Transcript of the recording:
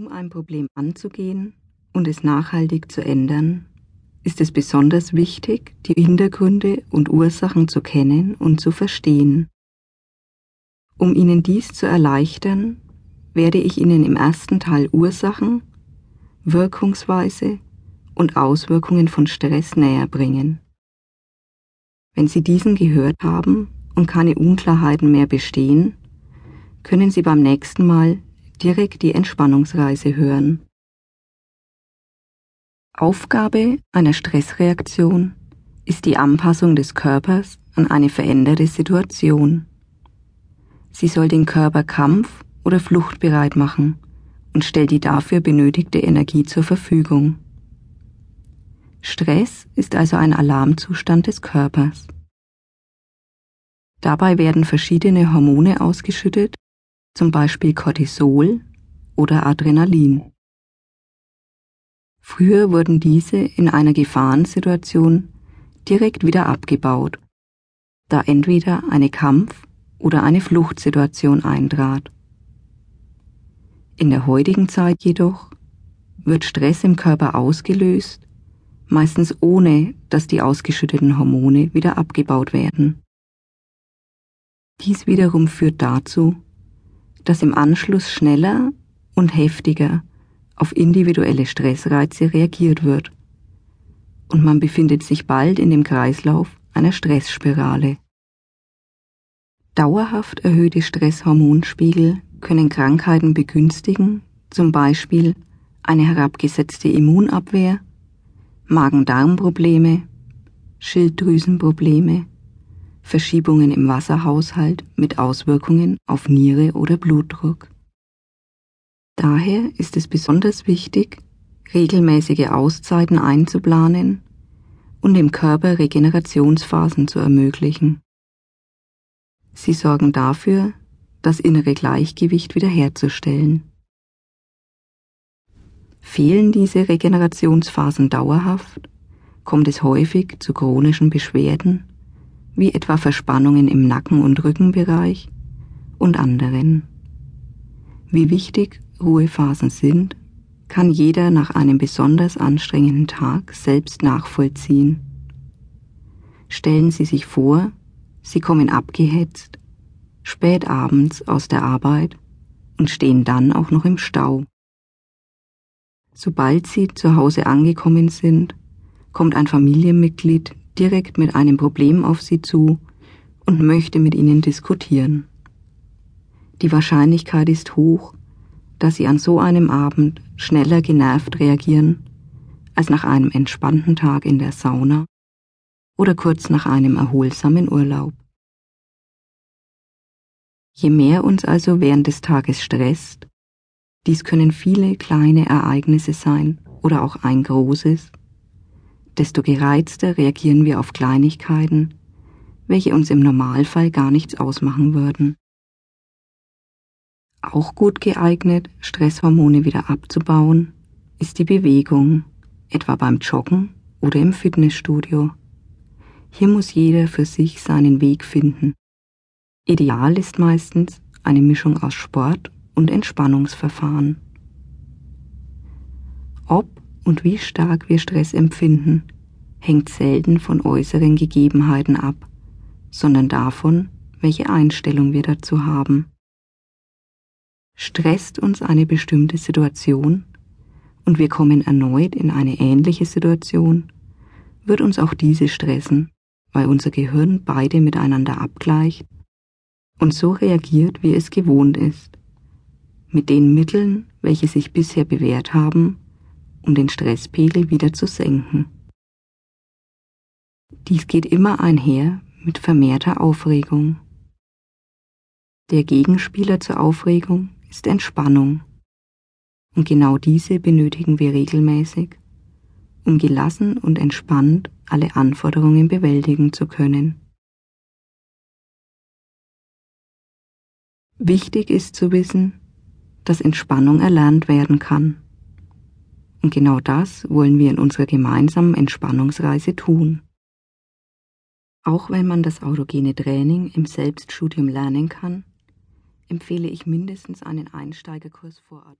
Um ein Problem anzugehen und es nachhaltig zu ändern, ist es besonders wichtig, die Hintergründe und Ursachen zu kennen und zu verstehen. Um Ihnen dies zu erleichtern, werde ich Ihnen im ersten Teil Ursachen, Wirkungsweise und Auswirkungen von Stress näher bringen. Wenn Sie diesen gehört haben und keine Unklarheiten mehr bestehen, können Sie beim nächsten Mal direkt die Entspannungsreise hören. Aufgabe einer Stressreaktion ist die Anpassung des Körpers an eine veränderte Situation. Sie soll den Körper kampf- oder fluchtbereit machen und stellt die dafür benötigte Energie zur Verfügung. Stress ist also ein Alarmzustand des Körpers. Dabei werden verschiedene Hormone ausgeschüttet, zum Beispiel Cortisol oder Adrenalin. Früher wurden diese in einer Gefahrensituation direkt wieder abgebaut, da entweder eine Kampf- oder eine Fluchtsituation eintrat. In der heutigen Zeit jedoch wird Stress im Körper ausgelöst, meistens ohne dass die ausgeschütteten Hormone wieder abgebaut werden. Dies wiederum führt dazu, dass im Anschluss schneller und heftiger auf individuelle Stressreize reagiert wird und man befindet sich bald in dem Kreislauf einer Stressspirale. Dauerhaft erhöhte Stresshormonspiegel können Krankheiten begünstigen, zum Beispiel eine herabgesetzte Immunabwehr, Magen-Darm-Probleme, Schilddrüsenprobleme, Verschiebungen im Wasserhaushalt mit Auswirkungen auf Niere oder Blutdruck. Daher ist es besonders wichtig, regelmäßige Auszeiten einzuplanen und dem Körper Regenerationsphasen zu ermöglichen. Sie sorgen dafür, das innere Gleichgewicht wiederherzustellen. Fehlen diese Regenerationsphasen dauerhaft, kommt es häufig zu chronischen Beschwerden, wie etwa Verspannungen im Nacken- und Rückenbereich und anderen. Wie wichtig Ruhephasen sind, kann jeder nach einem besonders anstrengenden Tag selbst nachvollziehen. Stellen Sie sich vor, Sie kommen abgehetzt, spät abends aus der Arbeit und stehen dann auch noch im Stau. Sobald Sie zu Hause angekommen sind, kommt ein Familienmitglied direkt mit einem Problem auf Sie zu und möchte mit Ihnen diskutieren. Die Wahrscheinlichkeit ist hoch, dass Sie an so einem Abend schneller genervt reagieren als nach einem entspannten Tag in der Sauna oder kurz nach einem erholsamen Urlaub. Je mehr uns also während des Tages stresst, dies können viele kleine Ereignisse sein oder auch ein großes, desto gereizter reagieren wir auf Kleinigkeiten, welche uns im Normalfall gar nichts ausmachen würden. Auch gut geeignet, Stresshormone wieder abzubauen, ist die Bewegung, etwa beim Joggen oder im Fitnessstudio. Hier muss jeder für sich seinen Weg finden. Ideal ist meistens eine Mischung aus Sport und Entspannungsverfahren. Ob und wie stark wir Stress empfinden, hängt selten von äußeren Gegebenheiten ab, sondern davon, welche Einstellung wir dazu haben. Stresst uns eine bestimmte Situation und wir kommen erneut in eine ähnliche Situation, wird uns auch diese stressen, weil unser Gehirn beide miteinander abgleicht und so reagiert, wie es gewohnt ist, mit den Mitteln, welche sich bisher bewährt haben, um den Stresspegel wieder zu senken. Dies geht immer einher mit vermehrter Aufregung. Der Gegenspieler zur Aufregung ist Entspannung. Und genau diese benötigen wir regelmäßig, um gelassen und entspannt alle Anforderungen bewältigen zu können. Wichtig ist zu wissen, dass Entspannung erlernt werden kann. Und genau das wollen wir in unserer gemeinsamen Entspannungsreise tun. Auch wenn man das autogene Training im Selbststudium lernen kann, empfehle ich mindestens einen Einsteigerkurs vor Ort.